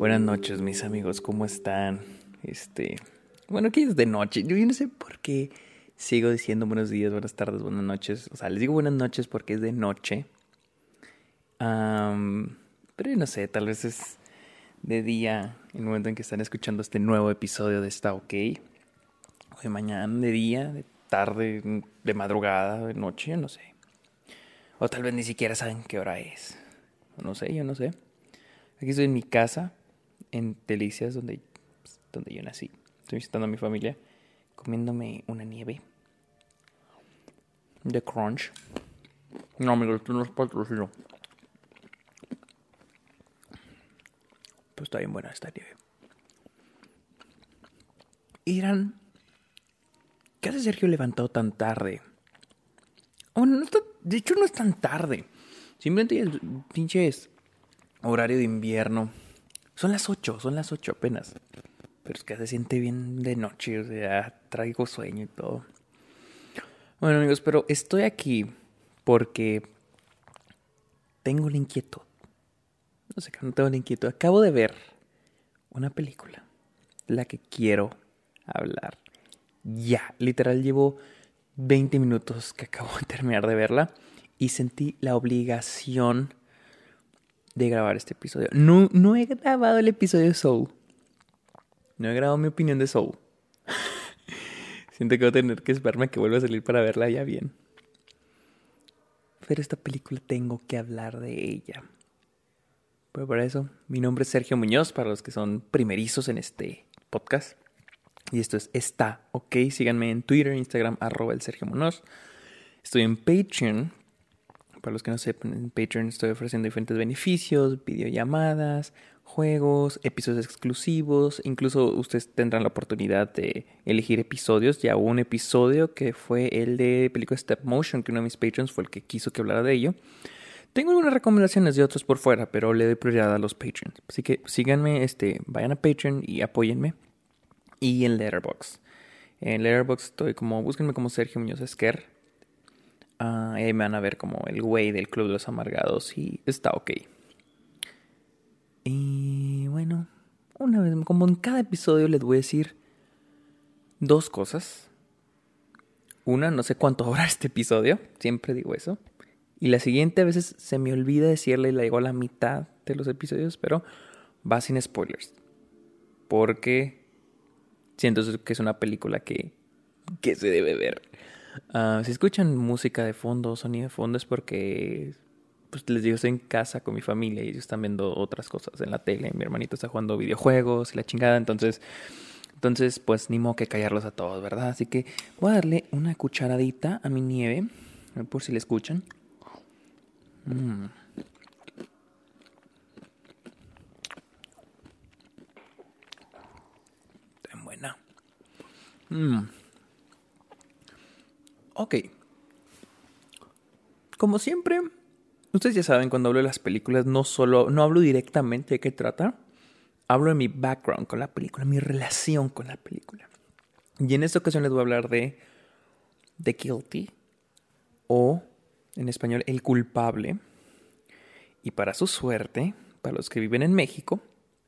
Buenas noches, mis amigos, ¿cómo están? Este, bueno, aquí es de noche. Yo no sé por qué sigo diciendo buenos días, buenas tardes, buenas noches. O sea, les digo buenas noches porque es de noche. pero yo no sé, tal vez es de día, el momento en que están escuchando este nuevo episodio de Está OK. O de mañana, de día, de tarde, de madrugada, de noche, no sé. O tal vez ni siquiera saben qué hora es. No sé, yo no sé. Aquí estoy en mi casa en Delicias, donde, pues, donde yo nací. Estoy visitando a mi familia, comiéndome una nieve de crunch. No, amigos, esto no es patrocinio. Pues está bien buena esta nieve. Irán, ¿qué hace Sergio levantado tan tarde? Oh, no de hecho, no es tan tarde. Simplemente el pinche horario de invierno son las 8, son las 8 apenas. Pero es que se siente bien de noche, o sea, traigo sueño y todo. Bueno amigos, pero estoy aquí porque tengo la inquietud. No sé, no tengo la inquietud. Acabo de ver una película la que quiero hablar. Ya, literal llevo 20 minutos que acabo de terminar de verla y sentí la obligación de grabar este episodio. No, no he grabado el episodio de Soul. No he grabado mi opinión de Soul. Siento que voy a tener que esperarme a que vuelva a salir para verla ya bien. Pero esta película tengo que hablar de ella. Pero por eso, mi nombre es Sergio Muñoz, para los que son primerizos en este podcast. Y esto es Está, ok. Síganme en Twitter, Instagram, arroba el Sergio Muñoz. Estoy en Patreon, para los que no sepan, en Patreon estoy ofreciendo diferentes beneficios, videollamadas, juegos, episodios exclusivos. Incluso ustedes tendrán la oportunidad de elegir episodios. Ya hubo un episodio que fue el de película Step Motion, que uno de mis patrons fue el que quiso que hablara de ello. Tengo algunas recomendaciones de otros por fuera, pero le doy prioridad a los patrons. Así que síganme, este, vayan a Patreon y apóyenme. Y en Letterboxd. En Letterboxd estoy como, búsquenme como Sergio Muñoz Esquer Ah, ahí me van a ver como el güey del Club de los Amargados y está ok. Y bueno, una vez, como en cada episodio les voy a decir dos cosas. Una, no sé cuánto dura este episodio, siempre digo eso. Y la siguiente a veces se me olvida decirle y la digo a la mitad de los episodios, pero va sin spoilers. Porque siento que es una película que, que se debe ver. Ah, si escuchan música de fondo, sonido de fondo, es porque, pues les digo, estoy en casa con mi familia y ellos están viendo otras cosas en la tele. Mi hermanito está jugando videojuegos y la chingada, entonces, entonces, pues ni modo que callarlos a todos, ¿verdad? Así que voy a darle una cucharadita a mi nieve, por si le escuchan. Mm. Buena. Mmm. Ok. Como siempre, ustedes ya saben, cuando hablo de las películas, no solo, no hablo directamente de qué trata, hablo de mi background con la película, mi relación con la película. Y en esta ocasión les voy a hablar de The Guilty, o en español, El culpable. Y para su suerte, para los que viven en México,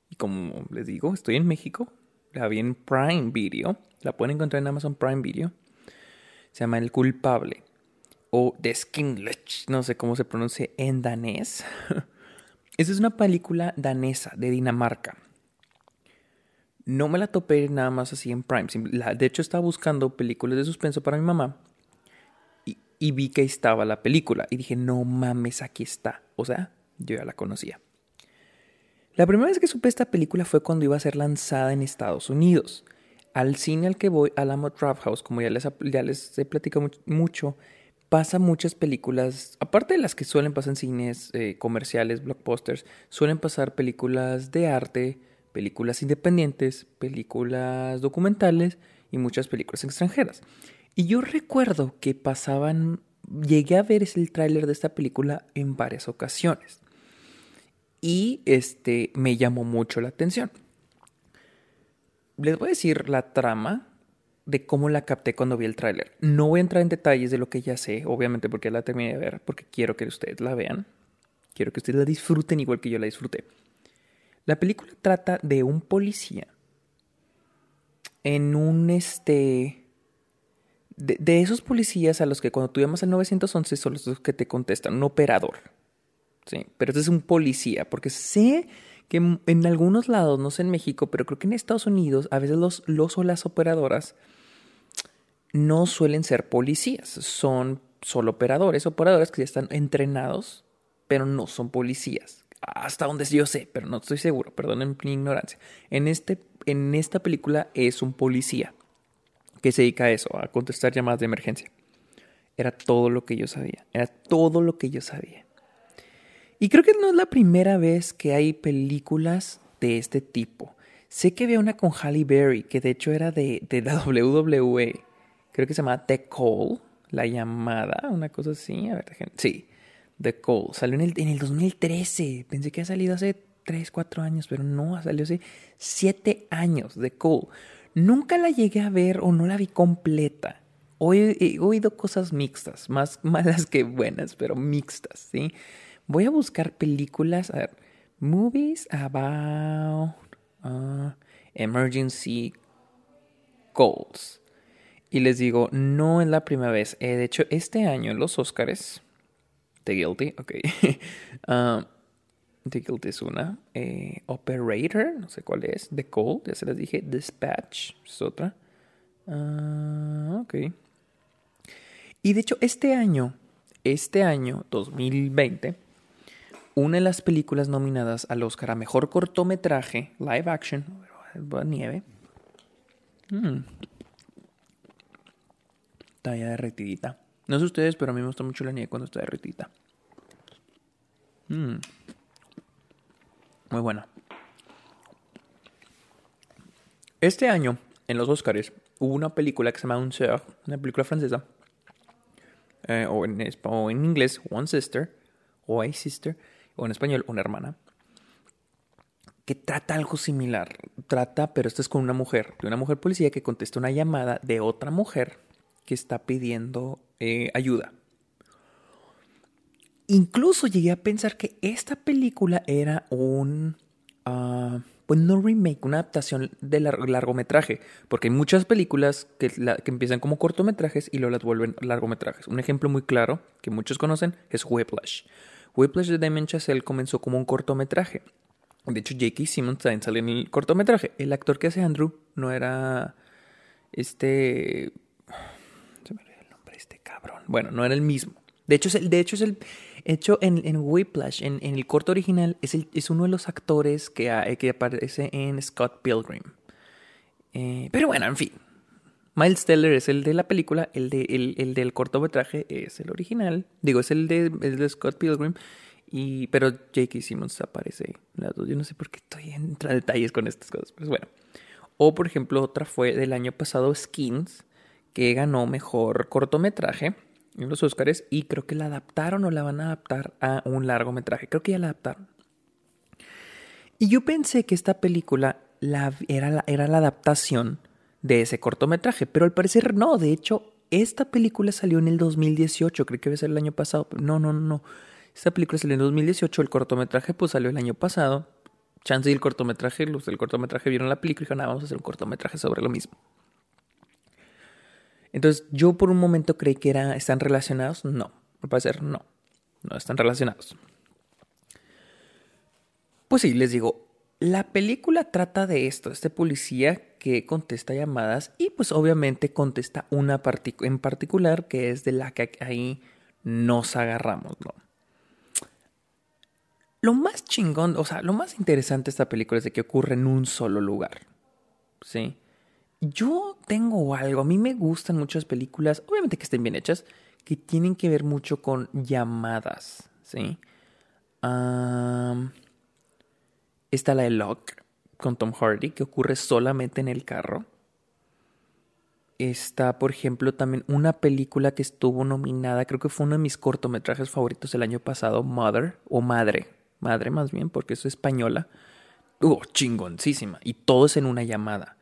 y como les digo, estoy en México, la vi en Prime Video, la pueden encontrar en Amazon Prime Video se llama El culpable o The Skinlech, no sé cómo se pronuncia en danés. Esta es una película danesa de Dinamarca. No me la topé nada más así en Prime. De hecho, estaba buscando películas de suspenso para mi mamá y, y vi que estaba la película. Y dije, no mames, aquí está. O sea, yo ya la conocía. La primera vez que supe esta película fue cuando iba a ser lanzada en Estados Unidos al cine al que voy, Alamo Draft House, como ya les, ya les he platicado mucho, pasa muchas películas, aparte de las que suelen pasar en cines eh, comerciales, blockbusters, suelen pasar películas de arte, películas independientes, películas documentales y muchas películas extranjeras. Y yo recuerdo que pasaban, llegué a ver el tráiler de esta película en varias ocasiones. Y este me llamó mucho la atención les voy a decir la trama de cómo la capté cuando vi el tráiler. No voy a entrar en detalles de lo que ya sé, obviamente porque la terminé de ver, porque quiero que ustedes la vean. Quiero que ustedes la disfruten igual que yo la disfruté. La película trata de un policía en un este... De, esos policías a los que cuando tú llamas al 911 son los que te contestan, un operador. Sí, pero este es un policía, porque sé que en algunos lados, no sé en México, pero creo que en Estados Unidos, a veces los, los o las operadoras no suelen ser policías, son solo operadores, operadores que ya están entrenados, pero no son policías. Hasta donde yo sé, pero no estoy seguro, perdonen mi ignorancia. En, este, en esta película es un policía que se dedica a eso, a contestar llamadas de emergencia. Era todo lo que yo sabía, era todo lo que yo sabía. Y creo que no es la primera vez que hay películas de este tipo. Sé que había una con Halle Berry, que de hecho era de, de la WWE. Creo que se llama The Call, la llamada, una cosa así. A ver, sí, The Call. Salió en el, en el 2013. Pensé que ha salido hace 3, 4 años, pero no, salió hace 7 años. The Call. Nunca la llegué a ver o no la vi completa. He oído cosas mixtas, más malas que buenas, pero mixtas, ¿sí? Voy a buscar películas, a ver, movies about uh, emergency calls. Y les digo, no es la primera vez. Eh, de hecho, este año los Oscars, The Guilty, ok. uh, The Guilty es una. Eh, Operator, no sé cuál es. The Call, ya se las dije. Dispatch es otra. Uh, ok. Y de hecho, este año, este año, 2020, una de las películas nominadas al Oscar a Mejor Cortometraje, Live Action, nieve. Mm. Está ya derretidita. No sé ustedes, pero a mí me gusta mucho la nieve cuando está derretida. Mm. Muy buena. Este año, en los Oscars, hubo una película que se llama Un Sœur, una película francesa, eh, o, en, o inglés, One Sister, o A Sister, o en español, una hermana, que trata algo similar. Trata, pero esto es con una mujer, de una mujer policía que contesta una llamada de otra mujer que está pidiendo eh, ayuda. Incluso llegué a pensar que esta película era un... Uh, pues no remake, una adaptación de largometraje, porque hay muchas películas que, que, empiezan como cortometrajes y luego las vuelven largometrajes. Un ejemplo muy claro que muchos conocen es Whiplash. Whiplash de Damien Chazelle comenzó como un cortometraje. De hecho, J.K. Simmons también sale en el cortometraje. El actor que hace Andrew no era este... Se me olvidó el nombre este cabrón. Bueno, no era el mismo. De hecho, es el, de hecho, es el hecho en, en Whiplash, en, el corto original, es, es uno de los actores que, que aparece en Scott Pilgrim. Eh, pero bueno, en fin, Miles Teller es el de la película, el, de, el, del cortometraje es el original. Digo, es el de, el de Scott Pilgrim. Y, pero J.K. Simmons aparece las dos. Yo no sé por qué estoy en detalles con estas cosas. Pero bueno. O por ejemplo, otra fue del año pasado, Skins, que ganó mejor cortometraje en los Oscars. Y creo que la adaptaron o la van a adaptar a un largometraje. Creo que ya la adaptaron. Y yo pensé que esta película la, era, era la adaptación de ese cortometraje, pero al parecer no, de hecho, esta película salió en el 2018, creo que debe ser el año pasado, no, no, no, esta película salió en el 2018, el cortometraje pues salió el año pasado, chance y el cortometraje, los del cortometraje vieron la película y dijeron, ah, vamos a hacer un cortometraje sobre lo mismo. Entonces yo por un momento creí que era, están relacionados, no, al parecer no, no están relacionados. Pues sí, les digo, la película trata de esto, este policía que contesta llamadas y pues obviamente contesta una en particular que es de la que ahí nos agarramos, ¿no? Lo más chingón, o sea, lo más interesante de esta película es de que ocurre en un solo lugar, ¿sí? Yo tengo algo, a mí me gustan muchas películas, obviamente que estén bien hechas, que tienen que ver mucho con llamadas, ¿sí? Está la de Locke con Tom Hardy, que ocurre solamente en el carro. Está, por ejemplo, también una película que estuvo nominada, creo que fue uno de mis cortometrajes favoritos el año pasado, Mother, o Madre, Madre más bien, porque es española. Uh, chingoncísima. Y todo es en una llamada.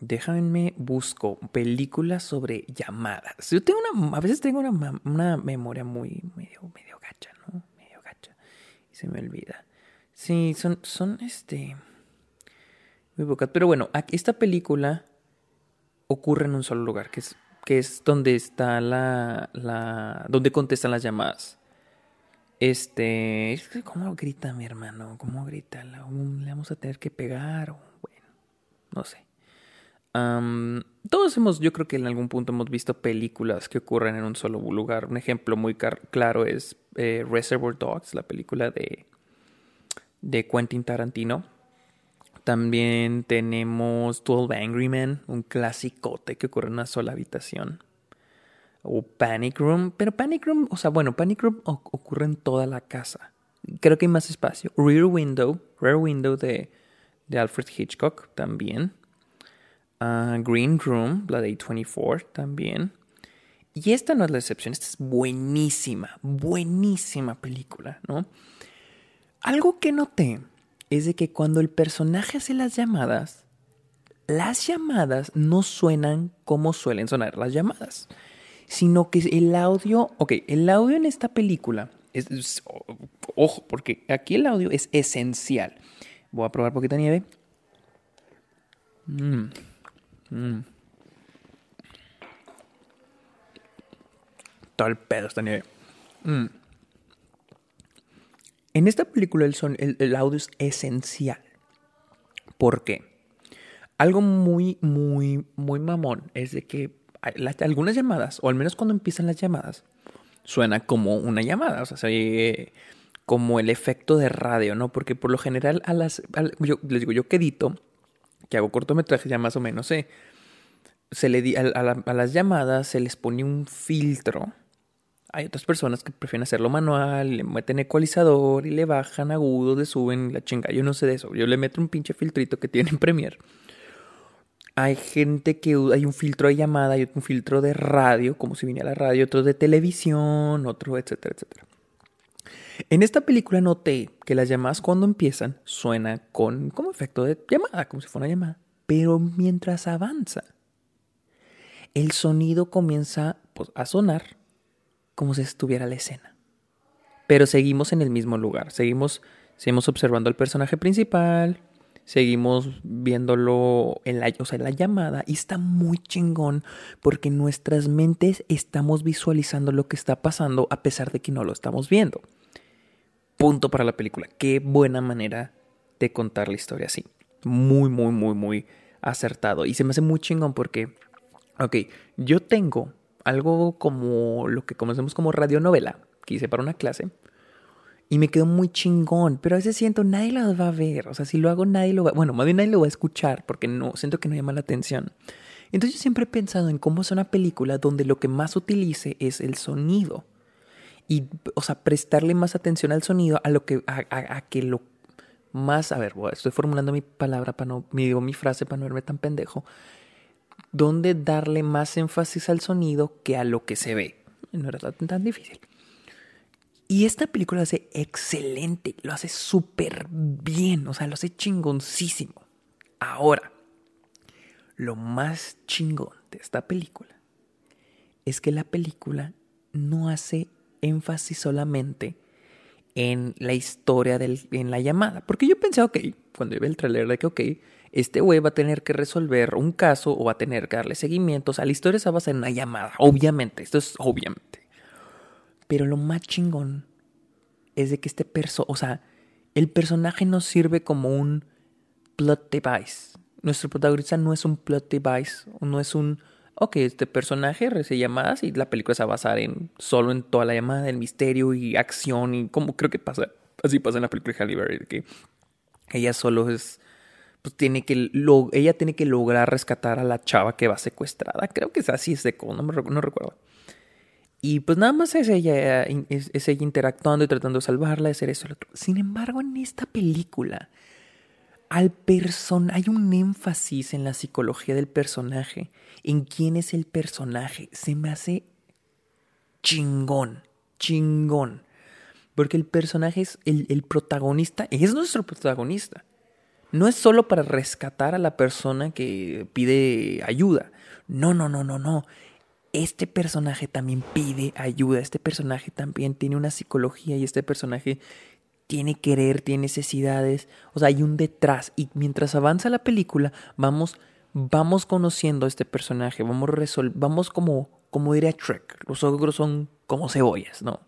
déjame busco películas sobre llamadas. Yo tengo una, a veces tengo una, una memoria muy medio, medio. Se me olvida. Sí, son, son este. Muy pocas. Pero bueno, esta película ocurre en un solo lugar, que es, que es donde está la, la. donde contestan las llamadas. Este. ¿Cómo grita mi hermano? ¿Cómo grita? ¿Le vamos a tener que pegar? Bueno, no sé. Todos hemos, yo creo que en algún punto hemos visto películas que ocurren en un solo lugar. Un ejemplo muy claro es eh, Reservoir Dogs, la película de de Quentin Tarantino. También tenemos 12 Angry Men, un clasicote que ocurre en una sola habitación. O Panic Room, pero Panic Room, o sea, bueno, Panic Room ocurre en toda la casa. Creo que hay más espacio. Rear Window, Rear Window de, de Alfred Hitchcock también. Ah, Green Room, la de A24 también. Y esta no es la excepción, esta es buenísima, buenísima película, ¿no? Algo que noté es de que cuando el personaje hace las llamadas, las llamadas no suenan como suelen sonar las llamadas, sino que el audio, ok, el audio en esta película ojo, porque aquí el audio es esencial. Voy a probar poquita nieve. Mmm. Mmm. Todo el pedo esta nieve. Mmm. En esta película el, son, el, audio es esencial. ¿Por qué? Algo muy, muy, muy mamón es de que algunas llamadas, o al menos cuando empiezan las llamadas, suena como una llamada, o sea, como el efecto de radio, ¿no? Porque por lo general a las, yo les digo, yo que edito, que hago cortometrajes ya más o menos, sé, se le a, a, las llamadas se les pone un filtro hay otras personas que prefieren hacerlo manual, le meten ecualizador y le bajan agudos, le suben la chinga. Yo no sé de eso. Yo le meto un pinche filtrito que tiene en Premiere. Hay gente que hay un filtro de llamada, hay un filtro de radio, como si viniera la radio, otro de televisión, otro, etcétera, etcétera. En esta película noté que las llamadas cuando empiezan suenan con como efecto de llamada, como si fuera una llamada. Pero mientras avanza, el sonido comienza pues, a sonar como si estuviera la escena. Pero seguimos en el mismo lugar, seguimos, seguimos observando al personaje principal, seguimos viéndolo en la, la llamada y está muy chingón porque en nuestras mentes estamos visualizando lo que está pasando a pesar de que no lo estamos viendo. Punto para la película. Qué buena manera de contar la historia así. Muy, muy, muy, muy acertado. Y se me hace muy chingón porque, ok, yo tengo algo como lo que conocemos como radionovela, que hice para una clase. Y me quedó muy chingón, pero a veces siento nadie lo va a ver. O sea, si lo hago nadie lo va, bueno, más bien nadie lo va a escuchar porque no siento que no llama la atención. Entonces yo siempre he pensado en cómo es una película donde lo que más utilice es el sonido. Y, o sea, prestarle más atención al sonido a lo que, a, que lo más, a ver, estoy formulando mi palabra para no, mi, digo mi frase para no verme tan pendejo dónde darle más énfasis al sonido que a lo que se ve. No era tan, difícil. Y esta película lo hace excelente, lo hace súper bien, o sea, lo hace chingoncísimo. Ahora, lo más chingón de esta película es que la película no hace énfasis solamente en la historia del, en la llamada. Porque yo pensé, ok, cuando vi el trailer de que, ok, este güey va a tener que resolver un caso o va a tener que darle seguimientos. a la historia se basa en una llamada, obviamente, esto es obviamente. Pero lo más chingón es de que este perso, o sea, el personaje no sirve como un plot device. Nuestro protagonista no es un plot device, no es un, ok, este personaje recibe llamadas y la película se va a basar en solo en toda la llamada, el misterio y acción y como creo que pasa, así pasa en la película de Halle Berry, que ella solo es pues tiene que ella tiene que lograr rescatar a la chava que va secuestrada. Creo que es así es de no, me, no recuerdo. Y pues nada más es ella, es, ella interactuando y tratando de salvarla, de hacer eso lo otro. Sin embargo, en esta película, al person hay un énfasis en la psicología del personaje, en quién es el personaje. Se me hace chingón, chingón. Porque el personaje es el, el protagonista, es nuestro protagonista no es solo para rescatar a la persona que pide ayuda. No, no, no, no, no. Este personaje también pide ayuda. Este personaje también tiene una psicología y este personaje tiene querer, tiene necesidades, o sea, hay un detrás y mientras avanza la película vamos vamos conociendo a este personaje, vamos resol vamos como como diría Trek, los ogros son como cebollas, ¿no?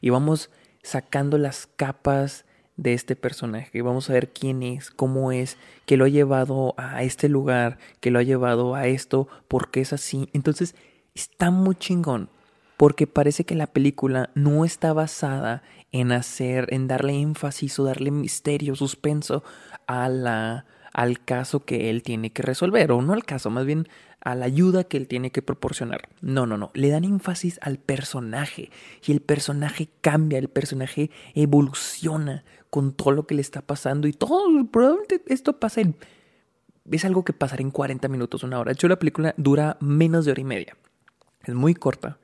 Y vamos sacando las capas de este personaje y vamos a ver quién es, cómo es, qué lo ha llevado a este lugar, qué lo ha llevado a esto, por qué es así. Entonces, está muy chingón porque parece que la película no está basada en hacer, en darle énfasis o darle misterio, suspenso a la, al caso que él tiene que resolver, o no al caso, más bien a la ayuda que él tiene que proporcionar. No, no, no, le dan énfasis al personaje y el personaje cambia, el personaje evoluciona con todo lo que le está pasando y todo, probablemente esto pasa en... Es algo que pasará en 40 minutos, una hora. De hecho, la película dura menos de hora y media. Es muy corta,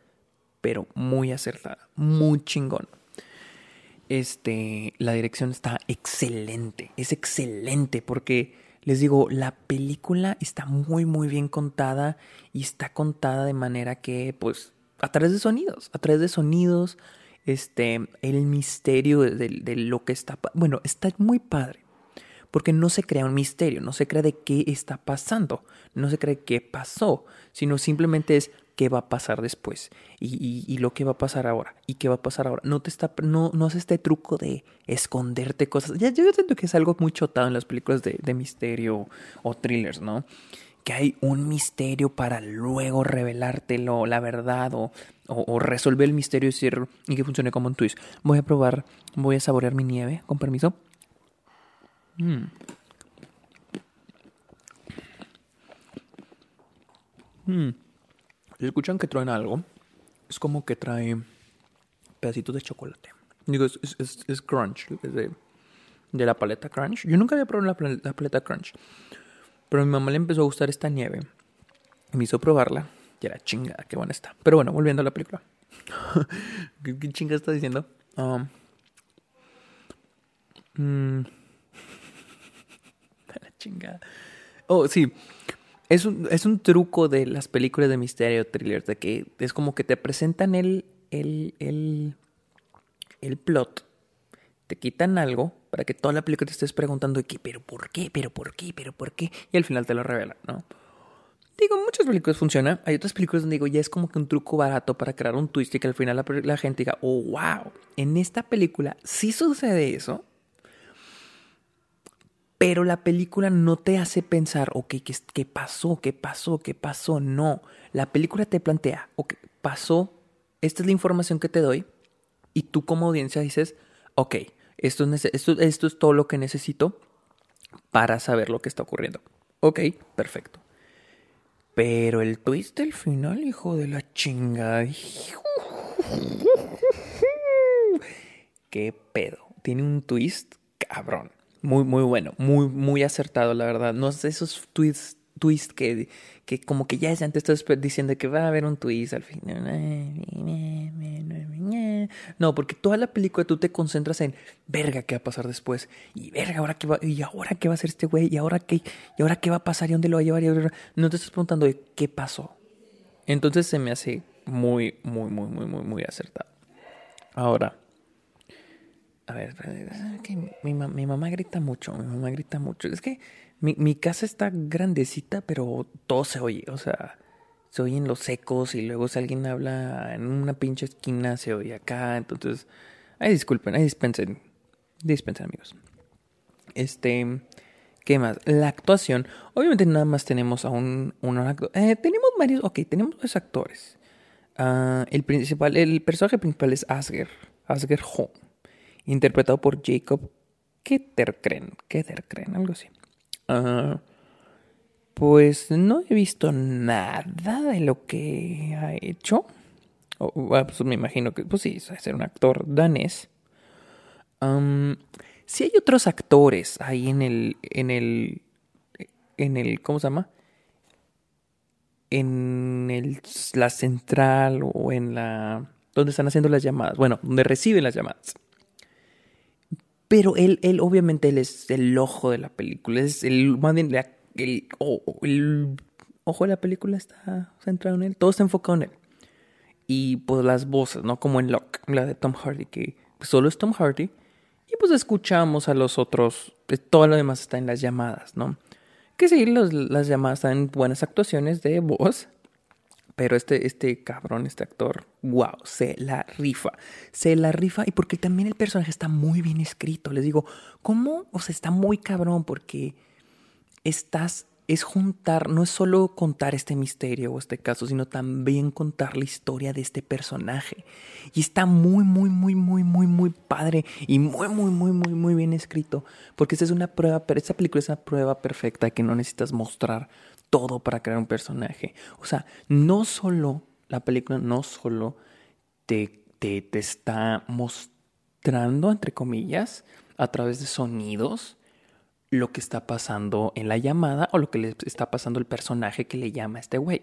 pero muy acertada, muy chingón. Este, la dirección está excelente, es excelente porque les digo, la película está muy muy bien contada y está contada de manera que pues a través de sonidos, a través de sonidos, este, el misterio de, de lo que está, bueno, está muy padre porque no se crea un misterio, no se crea de qué está pasando, no se cree qué pasó, sino simplemente es qué va a pasar después y, lo que va a pasar ahora y qué va a pasar ahora. No te está, no, no hace este truco de esconderte cosas. Ya yo siento que es algo muy chotado en las películas de, misterio o thrillers, ¿no? Que hay un misterio para luego revelártelo, la verdad, o, o, resolver el misterio y decir, y que funcione como un twist. Voy a probar, voy a saborear mi nieve, con permiso. Mmm. Mmm. Escuchan que traen algo, es como que trae pedacitos de chocolate. Digo, es, crunch, de, la paleta crunch. Yo nunca había probado la, paleta crunch. Pero a mi mamá le empezó a gustar esta nieve. Me hizo probarla. Y era chingada, qué buena está. Pero bueno, volviendo a la película. ¿Qué, ¿Qué, chinga está diciendo? Um, la chingada. Oh, sí. Es un, es un truco de las películas de misterio thrillers, de que es como que te presentan el, el, el, el plot, te quitan algo para que toda la película te estés preguntando qué, pero por qué, pero por qué, pero por qué, y al final te lo revelan, ¿no? Digo, muchas películas funcionan. Hay otras películas donde digo, ya es como que un truco barato para crear un twist y que al final la gente diga, oh, wow. En esta película sí sucede eso, pero la película no te hace pensar, ok, ¿qué, ¿qué, pasó? ¿Qué pasó? ¿Qué pasó? No. La película te plantea, ok, pasó, esta es la información que te doy, y tú como audiencia dices, ok, esto es, esto, esto es todo lo que necesito para saber lo que está ocurriendo. Ok, perfecto. Pero el twist del final, hijo de la chingada. ¿Qué pedo? Tiene un twist cabrón. Muy, muy bueno, muy, muy acertado, la verdad. No sé, esos tweets, tweets que, que como que ya es antes estás diciendo que va a haber un twist al final. No, porque toda la película tú te concentras en verga qué va a pasar después. Y verga, ahora qué va, y ahora qué va a hacer este güey, y ahora qué, y ahora qué va a pasar y dónde lo va a llevar. Y no te estás preguntando qué pasó. Entonces se me hace muy, muy, muy, muy, muy, muy acertado. Ahora, a ver, que mi, mamá grita mucho, mi mamá grita mucho. Es que mi, mi, casa está grandecita, pero todo se oye, o sea, se oyen los ecos y luego si alguien habla en una pinche esquina se oye acá, entonces, ay disculpen, ay dispensen, dispensen amigos. Este, ¿qué más? La actuación, obviamente nada más tenemos a un, un actor, eh, tenemos varios, ok, tenemos dos actores. Uh, el principal, el personaje principal es Asger, Asger Home interpretado por Jacob Ketterkren, Ketterkren, algo así. Uh, pues no he visto nada de lo que ha hecho. Ah, pues me imagino que, pues sí, es un actor danés. Si hay otros actores ahí en el, en el, en el, ¿cómo se llama? En el, la central o en la, donde están haciendo las llamadas. Bueno, donde reciben las llamadas. Pero él, él obviamente, él es el ojo de la película. Es el, más bien, el, ojo de la película está centrado en él. Todo está enfocado en él. Y pues las voces, ¿no? Como en Locke, la de Tom Hardy, que solo es Tom Hardy. Y pues escuchamos a los otros, pues, todo lo demás está en las llamadas, ¿no? Que sí, las llamadas están buenas actuaciones de voz, pero este, este cabrón, este actor, wow, se la rifa. Se la rifa y porque también el personaje está muy bien escrito. Les digo, ¿cómo? O sea, está muy cabrón porque estás es juntar, no es solo contar este misterio o este caso, sino también contar la historia de este personaje. Y está muy, muy, muy, muy, muy, muy padre y muy, muy, muy, muy, muy bien escrito. Porque esta es una prueba, pero esta película es una prueba perfecta que no necesitas mostrar todo para crear un personaje. O sea, no solo, la película no solo te, te, te está mostrando, entre comillas, a través de sonidos, lo que está pasando en la llamada o lo que le está pasando el personaje que le llama a este güey,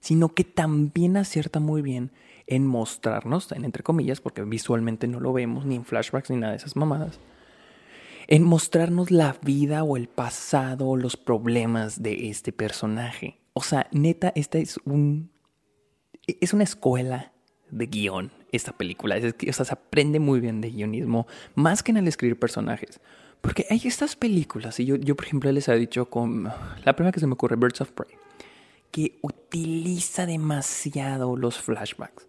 sino que también acierta muy bien en mostrarnos, en entre comillas, porque visualmente no lo vemos ni en flashbacks ni nada de esas mamadas, en mostrarnos la vida o el pasado o los problemas de este personaje. O sea, neta, esta es un es una escuela de guion esta película. Es o sea, se aprende muy bien de guionismo, más que en el escribir personajes. Porque hay estas películas, y yo, yo por ejemplo les he dicho con la primera que se me ocurre, Birds of Prey, que utiliza demasiado los flashbacks.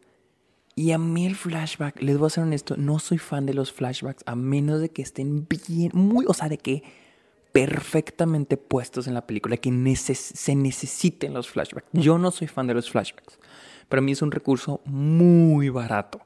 Y a mí el flashback, les voy a ser honesto, no soy fan de los flashbacks a menos de que estén bien, muy, o sea, de que perfectamente puestos en la película, que se necesiten los flashbacks. Yo no soy fan de los flashbacks. Para mí es un recurso muy barato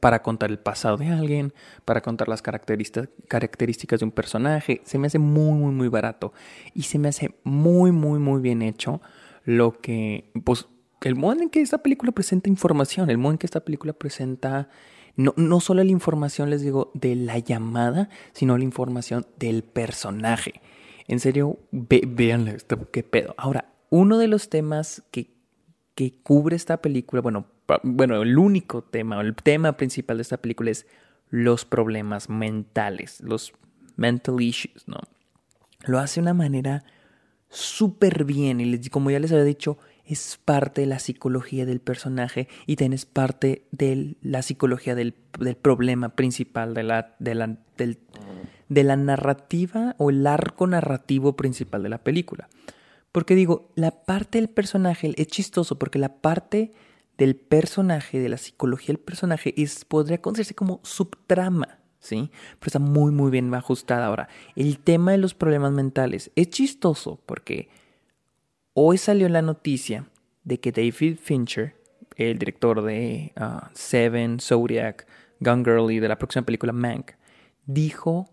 para contar el pasado de alguien, para contar las características de un personaje. Se me hace muy, muy, muy barato. Y se me hace muy, muy, muy bien hecho lo que, pues, el modo en que esta película presenta información, el modo en que esta película presenta no, no solo la información, les digo, de la llamada, sino la información del personaje. En serio, ve, véanle esto, qué pedo. Ahora, uno de los temas que, que cubre esta película, bueno, bueno, el único tema, el tema principal de esta película es los problemas mentales, los mental issues, ¿no? Lo hace de una manera súper bien y como ya les había dicho, es parte de la psicología del personaje y también es parte de la psicología del, problema principal de la, de, la, de la narrativa o el arco narrativo principal de la película. Porque digo, la parte del personaje es chistoso porque la parte del personaje, de la psicología del personaje, es, podría considerarse como subtrama, ¿sí? Pero está muy, muy bien ajustada. Ahora, el tema de los problemas mentales es chistoso porque hoy salió la noticia de que David Fincher, el director de uh, Seven, Zodiac, Gun Girl y de la próxima película Mank, dijo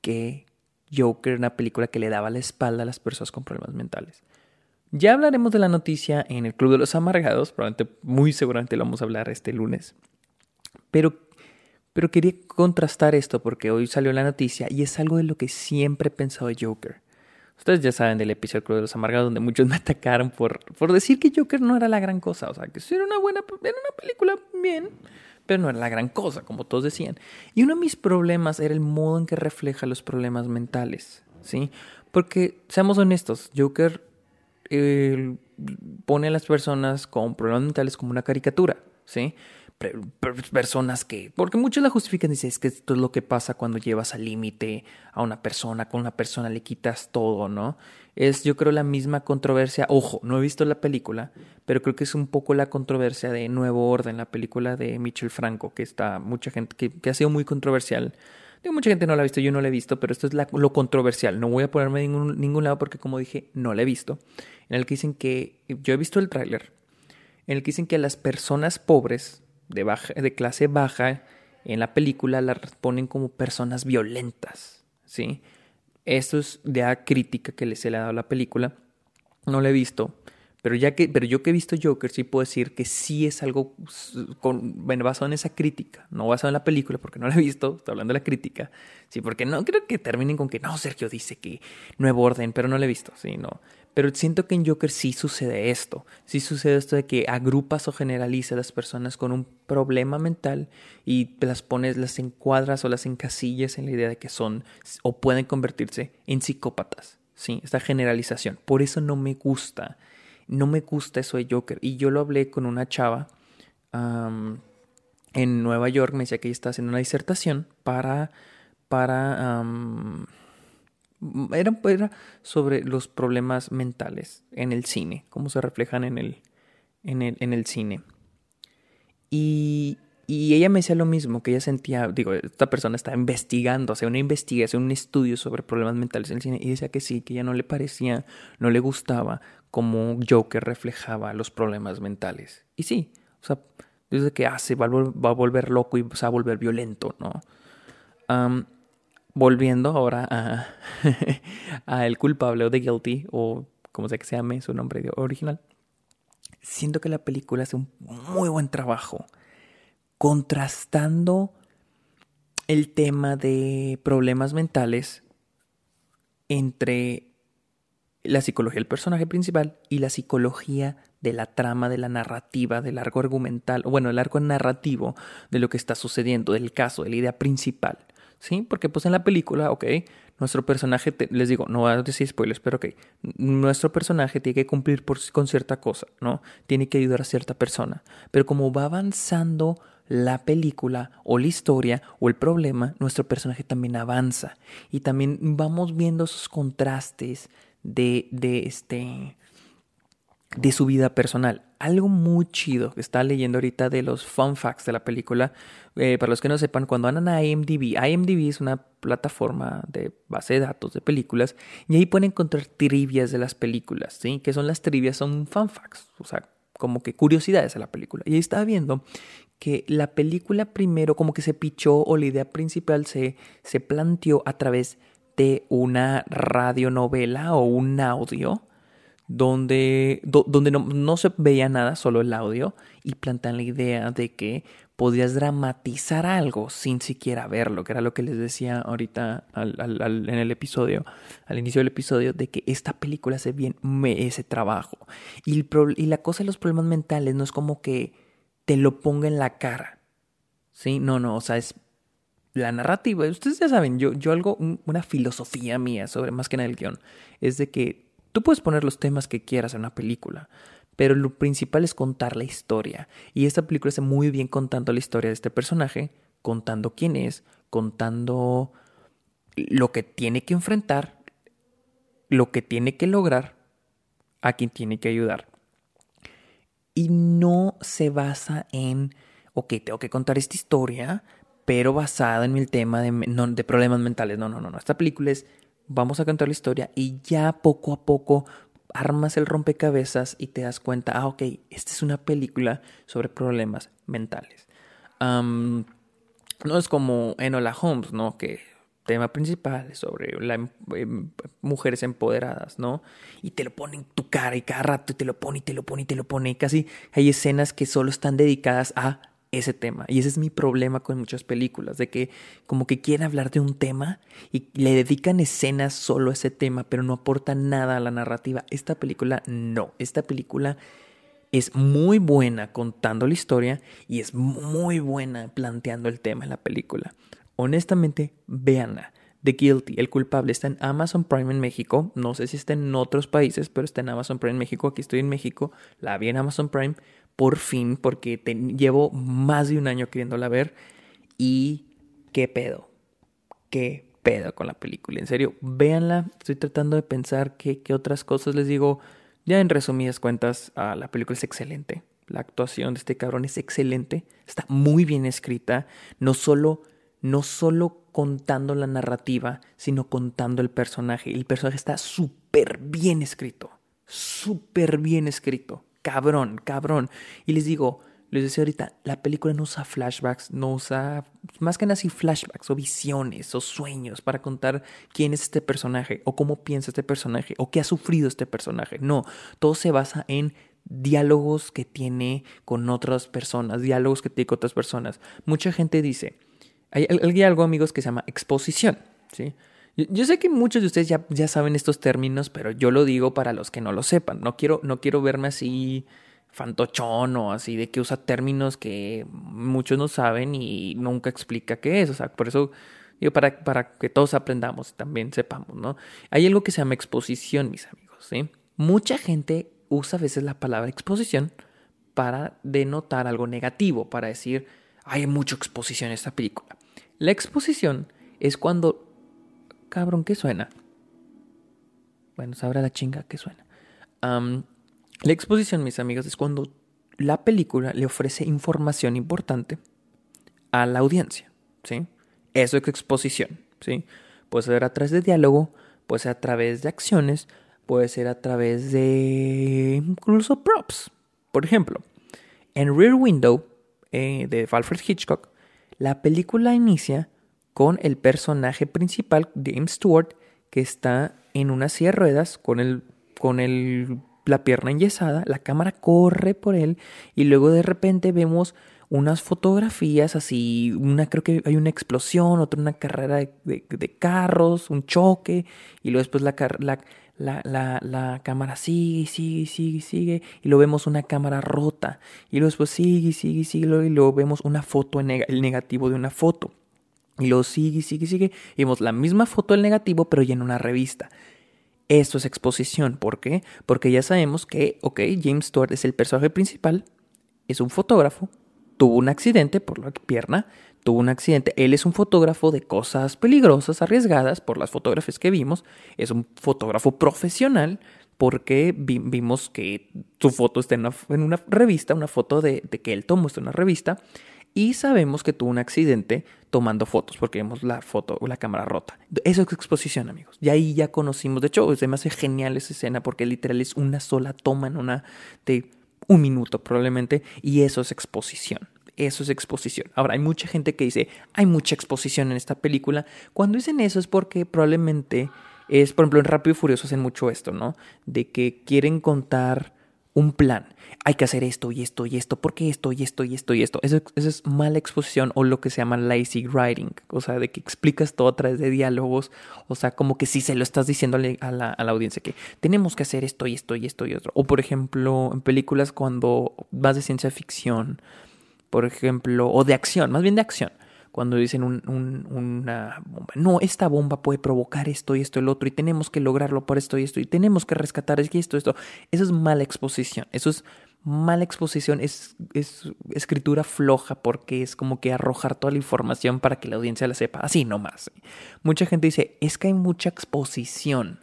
que Joker era una película que le daba la espalda a las personas con problemas mentales. Ya hablaremos de la noticia en el Club de los Amargados, probablemente, muy seguramente lo vamos a hablar este lunes. Pero, pero quería contrastar esto porque hoy salió la noticia y es algo de lo que siempre he pensado de Joker. Ustedes ya saben del episodio de los Amargados donde muchos me atacaron por, por decir que Joker no era la gran cosa. O sea, que era una buena, era una película bien, pero no era la gran cosa, como todos decían. Y uno de mis problemas era el modo en que refleja los problemas mentales, ¿sí? Porque, seamos honestos, Joker pone a las personas con problemas mentales como una caricatura, ¿sí? Personas que, porque muchos la justifican, dicen, es que esto es lo que pasa cuando llevas al límite a una persona, con una persona le quitas todo, ¿no? Es yo creo la misma controversia, ojo, no he visto la película, pero creo que es un poco la controversia de Nuevo Orden, la película de Michel Franco, que está mucha gente, que ha sido muy controversial mucha gente no la ha visto, yo no la he visto, pero esto es lo controversial. No voy a ponerme en ningún, ningún lado porque, como dije, no la he visto. En el que dicen que, yo he visto el tráiler, en el que dicen que las personas pobres, de, baja, de clase baja, en la película las ponen como personas violentas, ¿sí? Esto es de la crítica que se le ha dado a la película. No la he visto, pero, ya que, pero yo que he visto Joker, sí puedo decir que sí es algo con, bueno, basado en esa crítica, no basado en la película, porque no la he visto, estoy hablando de la crítica. Sí, porque no creo que terminen con que no, Sergio dice que nuevo orden, pero no la he visto, sí, no. Pero siento que en Joker sí sucede esto, sí sucede esto de que agrupas o generalizas a las personas con un problema mental y las pones, las encuadras o las encasillas en la idea de que son o pueden convertirse en psicópatas. Sí, esta generalización. Por eso no me gusta no me gusta eso de Joker. Y yo lo hablé con una chava en Nueva York, me decía que ella está haciendo una disertación para para... era, era, sobre los problemas mentales en el cine, cómo se reflejan en el, en el, en el cine. Y, y ella me decía lo mismo, que ella sentía, digo, esta persona está investigando, sea, una investigación, un estudio sobre problemas mentales en el cine, y decía que sí, que ya no le parecía, no le gustaba como Joker reflejaba los problemas mentales. Y sí, o sea, dice que ah, va, a volver loco y se va a volver violento, ¿no? Volviendo ahora a, el culpable o The Guilty, o como sea que se llame su nombre original, siento que la película hace un muy buen trabajo contrastando el tema de problemas mentales entre la psicología del personaje principal y la psicología de la trama, de la narrativa, del arco argumental, bueno, el arco narrativo de lo que está sucediendo, del caso, de la idea principal. ¿Sí? Porque pues en la película, ok, nuestro personaje, les digo, no voy a decir spoilers, pero ok, nuestro personaje tiene que cumplir con cierta cosa, ¿no? Tiene que ayudar a cierta persona. Pero como va avanzando la película o la historia o el problema, nuestro personaje también avanza. Y también vamos viendo esos contrastes de, de este de su vida personal. Algo muy chido que está leyendo ahorita de los fun facts de la película. Eh, para los que no sepan, cuando andan a IMDb, IMDb es una plataforma de base de datos de películas y ahí pueden encontrar trivias de las películas, ¿sí? Que son las trivias, son fun facts, o sea, como que curiosidades de la película. Y ahí estaba viendo que la película primero como que se pichó o la idea principal se, se planteó a través de una radionovela o un audio donde, donde no, se veía nada, solo el audio, y plantean la idea de que podías dramatizar algo sin siquiera verlo, que era lo que les decía ahorita en el episodio, al inicio del episodio, de que esta película hace bien ese trabajo. Y, y la cosa de los problemas mentales no es como que te lo ponga en la cara. ¿Sí? No, no, o sea, es la narrativa. Ustedes ya saben, yo, yo algo, una filosofía mía sobre más que nada el guion, es de que tú puedes poner los temas que quieras en una película, pero lo principal es contar la historia. Y esta película está muy bien contando la historia de este personaje, contando quién es, contando lo que tiene que enfrentar, lo que tiene que lograr, a quien tiene que ayudar y no se basa en, ok, tengo que contar esta historia, pero basada en el tema de, de problemas mentales. No, no, no, no. Esta película es, vamos a contar la historia y ya poco a poco armas el rompecabezas y te das cuenta, ah, ok, esta es una película sobre problemas mentales. no es como Enola Holmes, ¿no? Que tema principal sobre em, em, mujeres empoderadas, ¿no? Y te lo pone en tu cara y cada rato te lo pone y te lo pone y te lo pone. Y casi hay escenas que solo están dedicadas a ese tema. Y ese es mi problema con muchas películas, de que como que quieren hablar de un tema y le dedican escenas solo a ese tema, pero no aportan nada a la narrativa. Esta película no. Esta película es muy buena contando la historia y es muy buena planteando el tema en la película. Honestamente, véanla. The Guilty, el culpable, está en Amazon Prime en México. No sé si está en otros países, pero está en Amazon Prime en México. Aquí estoy en México. La vi en Amazon Prime por fin, porque llevo más de un año queriéndola ver. Y qué pedo. Qué pedo con la película. En serio, véanla. Estoy tratando de pensar qué, otras cosas les digo. Ya en resumidas cuentas, ah, la película es excelente. La actuación de este cabrón es excelente. Está muy bien escrita. No solo no solo contando la narrativa, sino contando el personaje. El personaje está súper bien escrito, súper bien escrito, cabrón, cabrón. Y les digo, les decía ahorita, la película no usa flashbacks, no usa más que nada así flashbacks o visiones o sueños para contar quién es este personaje o cómo piensa este personaje o qué ha sufrido este personaje. No, todo se basa en diálogos que tiene con otras personas, diálogos que tiene con otras personas. Mucha gente dice, hay, algo, amigos, que se llama exposición, ¿sí? Yo, sé que muchos de ustedes ya, ya, saben estos términos, pero yo lo digo para los que no lo sepan. No quiero, no quiero verme así fantochón o así de que usa términos que muchos no saben y nunca explica qué es. O sea, por eso digo, para, para que todos aprendamos y también sepamos, ¿no? Hay algo que se llama exposición, mis amigos, ¿sí? Mucha gente usa a veces la palabra exposición para denotar algo negativo, para decir, hay mucha exposición en esta película. La exposición es cuando... Cabrón, ¿qué suena? Bueno, sabrá la chinga que suena. la exposición, mis amigos, es cuando la película le ofrece información importante a la audiencia, ¿sí? Eso es exposición, ¿sí? Puede ser a través de diálogo, puede ser a través de acciones, puede ser a través de incluso props. Por ejemplo, en Rear Window eh, de Alfred Hitchcock, la película inicia con el personaje principal, James Stewart, que está en una silla de ruedas con, el, con el, la pierna enyesada, la cámara corre por él y luego de repente vemos unas fotografías así, una creo que hay una explosión, otra una carrera de, carros, un choque y luego después la, la, la, cámara sigue, sigue, sigue, sigue y luego vemos una cámara rota y luego sigue, sigue, sigue y luego vemos una foto, en el negativo de una foto. Y luego sigue, sigue, sigue. Y vemos la misma foto del negativo, pero ya en una revista. Esto es exposición. ¿Por qué? Porque ya sabemos que, ok, James Stewart es el personaje principal, es un fotógrafo, tuvo un accidente por la pierna, tuvo un accidente. Él es un fotógrafo de cosas peligrosas, arriesgadas, por las fotografías que vimos. Es un fotógrafo profesional porque vimos que su foto está en una, revista, una foto de, que él tomó está en una revista y sabemos que tuvo un accidente tomando fotos porque vemos la foto la cámara rota. Eso es exposición, amigos. Y ahí ya conocimos, de hecho, se me genial esa escena porque literal es una sola toma en una de un minuto probablemente y eso es exposición. Eso es exposición. Ahora, hay mucha gente que dice, hay mucha exposición en esta película. Cuando dicen eso es porque probablemente es, por ejemplo, en Rápido y Furioso hacen mucho esto, ¿no? De que quieren contar un plan. Hay que hacer esto y esto y esto, porque esto y esto y esto y esto. Eso, es mala exposición o lo que se llama lazy writing, o sea, de que explicas todo a través de diálogos, o sea, como que si se lo estás diciendo a la, a la audiencia que tenemos que hacer esto y esto y esto y otro. O por ejemplo, en películas cuando vas de ciencia ficción, por ejemplo, o de acción, más bien de acción cuando dicen una bomba. No, esta bomba puede provocar esto y esto y el otro y tenemos que lograrlo por esto y esto y tenemos que rescatar esto, esto. Eso es mala exposición. Eso es mala exposición, es, es escritura floja porque es como que arrojar toda la información para que la audiencia la sepa. Así nomás. Mucha gente dice, es que hay mucha exposición.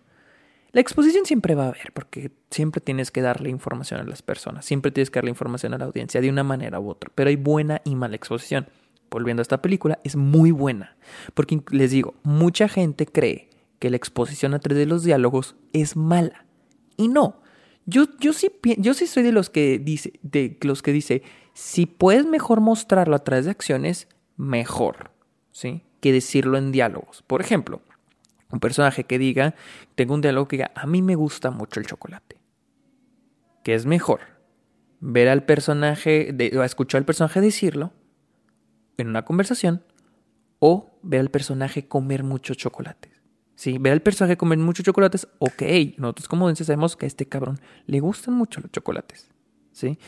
La exposición siempre va a haber, porque siempre tienes que darle información a las personas, siempre tienes que darle información a la audiencia de una manera u otra, pero hay buena y mala exposición volviendo a esta película, es muy buena. Porque les digo, mucha gente cree que la exposición a través de los diálogos es mala. Y no. Yo, yo, sí, yo sí soy de los que dice, de los que dice, si puedes mejor mostrarlo a través de acciones, mejor, ¿sí? Que decirlo en diálogos. Por ejemplo, un personaje que diga, tengo un diálogo que diga, a mí me gusta mucho el chocolate. ¿Qué es mejor? Ver al personaje, de, o escuchar al personaje decirlo, en una conversación o ver al personaje comer muchos chocolates. Sí, ver al personaje comer muchos chocolates, ok, nosotros como audiencia sabemos que a este cabrón le gustan mucho los chocolates. ¿sí?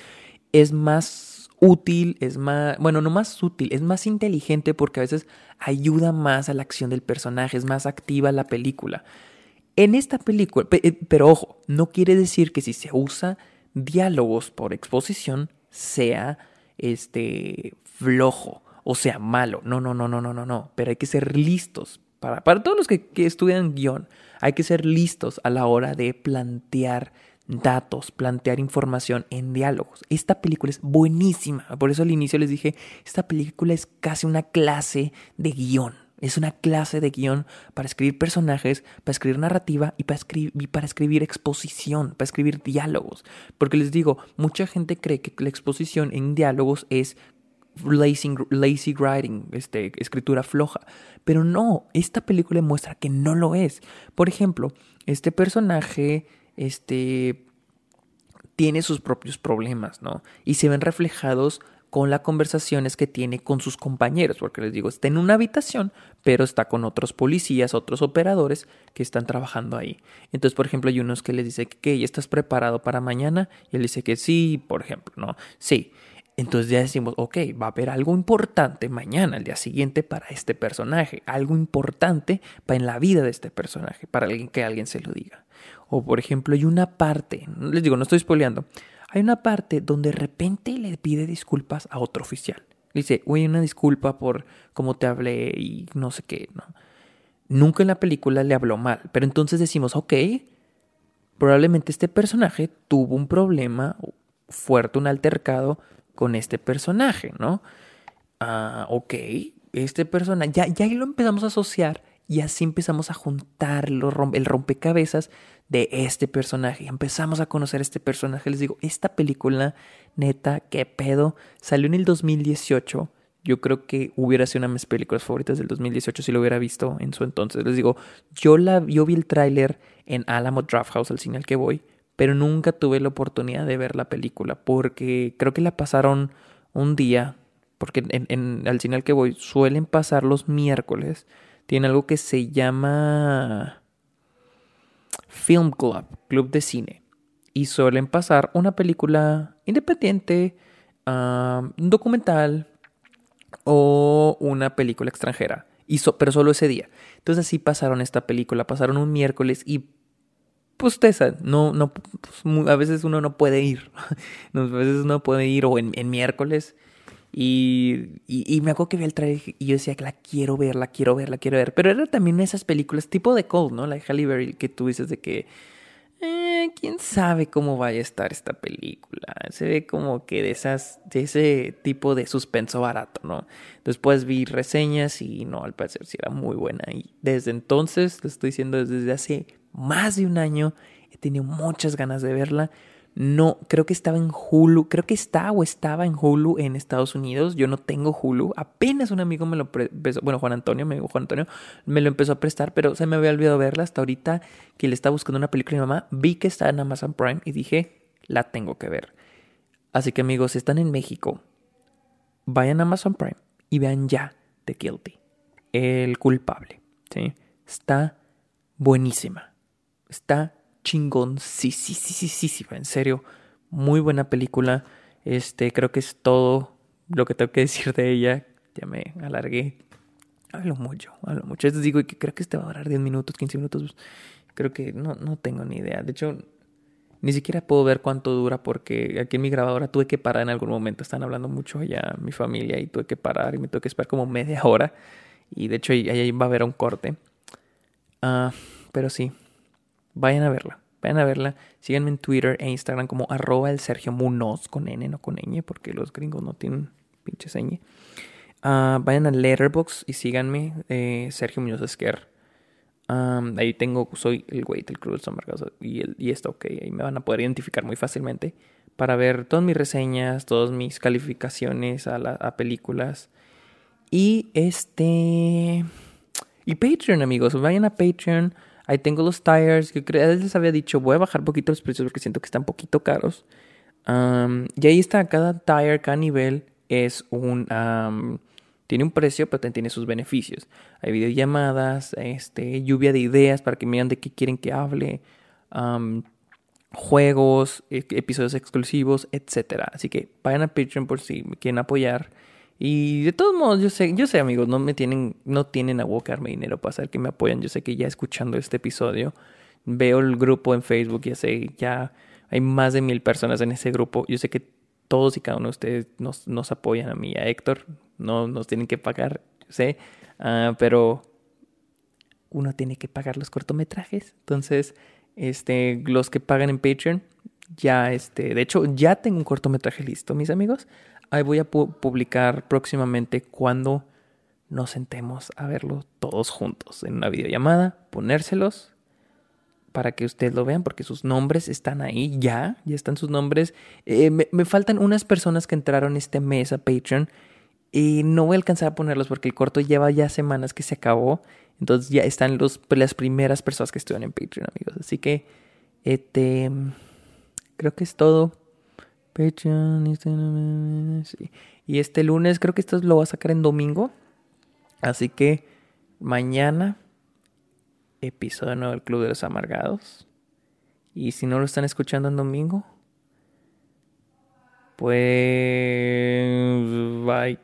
Es más útil, es más, bueno, no más útil, es más inteligente porque a veces ayuda más a la acción del personaje, es más activa la película. En esta película, eh, pero ojo, no quiere decir que si se usa diálogos por exposición sea este flojo o sea malo. No, no, no, no, no, no, no. Pero hay que ser listos. Para, para todos los que, que estudian guion, hay que ser listos a la hora de plantear datos, plantear información en diálogos. Esta película es buenísima. Por eso al inicio les dije, esta película es casi una clase de guion. Es una clase de guion para escribir personajes, para escribir narrativa y para, escribir, exposición, para escribir diálogos. Porque les digo, mucha gente cree que la exposición en diálogos es lazy, writing, este, escritura floja. Pero no, esta película muestra que no lo es. Por ejemplo, este personaje, este, tiene sus propios problemas, ¿no? Y se ven reflejados con las conversaciones que tiene con sus compañeros, porque les digo, está en una habitación, pero está con otros policías, otros operadores que están trabajando ahí. Entonces, por ejemplo, hay unos que les dice que, ¿ya estás preparado para mañana? Y él dice que sí, por ejemplo, ¿no? Sí. Entonces ya decimos, ok, va a haber algo importante mañana, el día siguiente, para este personaje, algo importante para en la vida de este personaje, para alguien que alguien se lo diga. O por ejemplo, hay una parte, les digo, no estoy spoileando, hay una parte donde de repente le pide disculpas a otro oficial. Dice, güey, una disculpa por cómo te hablé y no sé qué, ¿no? Nunca en la película le habló mal, pero entonces decimos, ok, probablemente este personaje tuvo un problema fuerte, un altercado con este personaje, ¿no? Ah, ok, este personaje, ya, ya lo empezamos a asociar y así empezamos a juntar el rompecabezas de este personaje. Empezamos a conocer este personaje. Les digo, esta película, neta, qué pedo, salió en el 2018. Yo creo que hubiera sido una de mis películas favoritas del 2018 si lo hubiera visto en su entonces. Les digo, yo, la, yo vi el tráiler en Alamo Draft House, al cine al que voy, pero nunca tuve la oportunidad de ver la película porque creo que la pasaron un día, porque en, en al cine al que voy suelen pasar los miércoles. Tiene algo que se llama Film Club, club de cine. Y suelen pasar una película independiente, un documental o una película extranjera. Y pero solo ese día. Entonces así pasaron esta película. Pasaron un miércoles y pues ustedes no, no, pues, a veces uno no puede ir. a veces uno puede ir o en, miércoles. Y, y, me acuerdo que vi el trailer y yo decía que la quiero ver, la quiero ver, la quiero ver. Pero era también esas películas tipo de Cold, ¿no? La de Halle Berry que tú dices de que eh, quién sabe cómo vaya a estar esta película. Se ve como que de esas, de ese tipo de suspenso barato, ¿no? Después vi reseñas y no, al parecer sí era muy buena. Y desde entonces, lo estoy diciendo desde hace más de un año, he tenido muchas ganas de verla. No, creo que estaba en Hulu, creo que está o estaba en Hulu en Estados Unidos. Yo no tengo Hulu. Apenas un amigo me lo empezó, bueno, Juan Antonio, me dijo Juan Antonio, me lo empezó a prestar, pero se me había olvidado verla hasta ahorita que le estaba buscando una película a mi mamá. Vi que está en Amazon Prime y dije, la tengo que ver. Así que amigos, si están en México, vayan a Amazon Prime y vean ya The Guilty, el culpable. ¿sí? Está buenísima. Está chingón, sí, sí, sí, sí, sí, sí, en serio, muy buena película. Este, creo que es todo lo que tengo que decir de ella. Ya me alargué. Hablo mucho, hablo mucho. Les digo que creo que este va a durar 10 minutos, 15 minutos. Creo que no, no tengo ni idea. De hecho, ni siquiera puedo ver cuánto dura porque aquí en mi grabadora tuve que parar en algún momento. Están hablando mucho allá mi familia y tuve que parar y me tuve que esperar como media hora. Y de hecho ahí, va a haber un corte. Ah, pero sí, vayan a verla. Vayan a verla. Síganme en Twitter e Instagram como arroba el Sergio Munoz con N, no con ñ, porque los gringos no tienen pinche ñ. Ah, vayan a Letterbox y síganme, eh, Sergio Muñoz Esquer. ahí tengo, soy el güey del Cruz y, el, y esto, ok, ahí me van a poder identificar muy fácilmente para ver todas mis reseñas, todas mis calificaciones a, a películas. Y este... Y Patreon, amigos, vayan a Patreon. Ahí tengo los tires. Que les había dicho, voy a bajar un poquito los precios porque siento que están un poquito caros. y ahí está, cada tire, cada nivel es un... tiene un precio, pero también tiene sus beneficios. Hay videollamadas, este, lluvia de ideas para que digan de qué quieren que hable, juegos, e, episodios exclusivos, etc. Así que vayan a Patreon por si me quieren apoyar. Y de todos modos, yo sé, yo sé, amigos, no me tienen, no tienen a buscarme dinero para saber que me apoyan. Yo sé que ya escuchando este episodio, veo el grupo en Facebook, ya sé, ya hay más de mil personas en ese grupo. Yo sé que todos y cada uno de ustedes nos, nos apoyan a mí, a Héctor. No nos tienen que pagar, sé, uh, pero uno tiene que pagar los cortometrajes. Entonces, este, los que pagan en Patreon, ya, este, de hecho, ya tengo un cortometraje listo, mis amigos. Ahí voy a publicar próximamente cuando nos sentemos a verlo todos juntos en una videollamada, ponérselos para que ustedes lo vean, porque sus nombres están ahí ya, ya están sus nombres. Eh, me, faltan unas personas que entraron este mes a Patreon y no voy a alcanzar a ponerlos porque el corto lleva ya semanas que se acabó. Entonces ya están los, las primeras personas que estuvieron en Patreon, amigos. Así que, este, creo que es todo. Patreon, Y este lunes, creo que esto lo va a sacar en domingo. Así que mañana, episodio nuevo del Club de los Amargados. Y si no lo están escuchando en domingo, pues bye.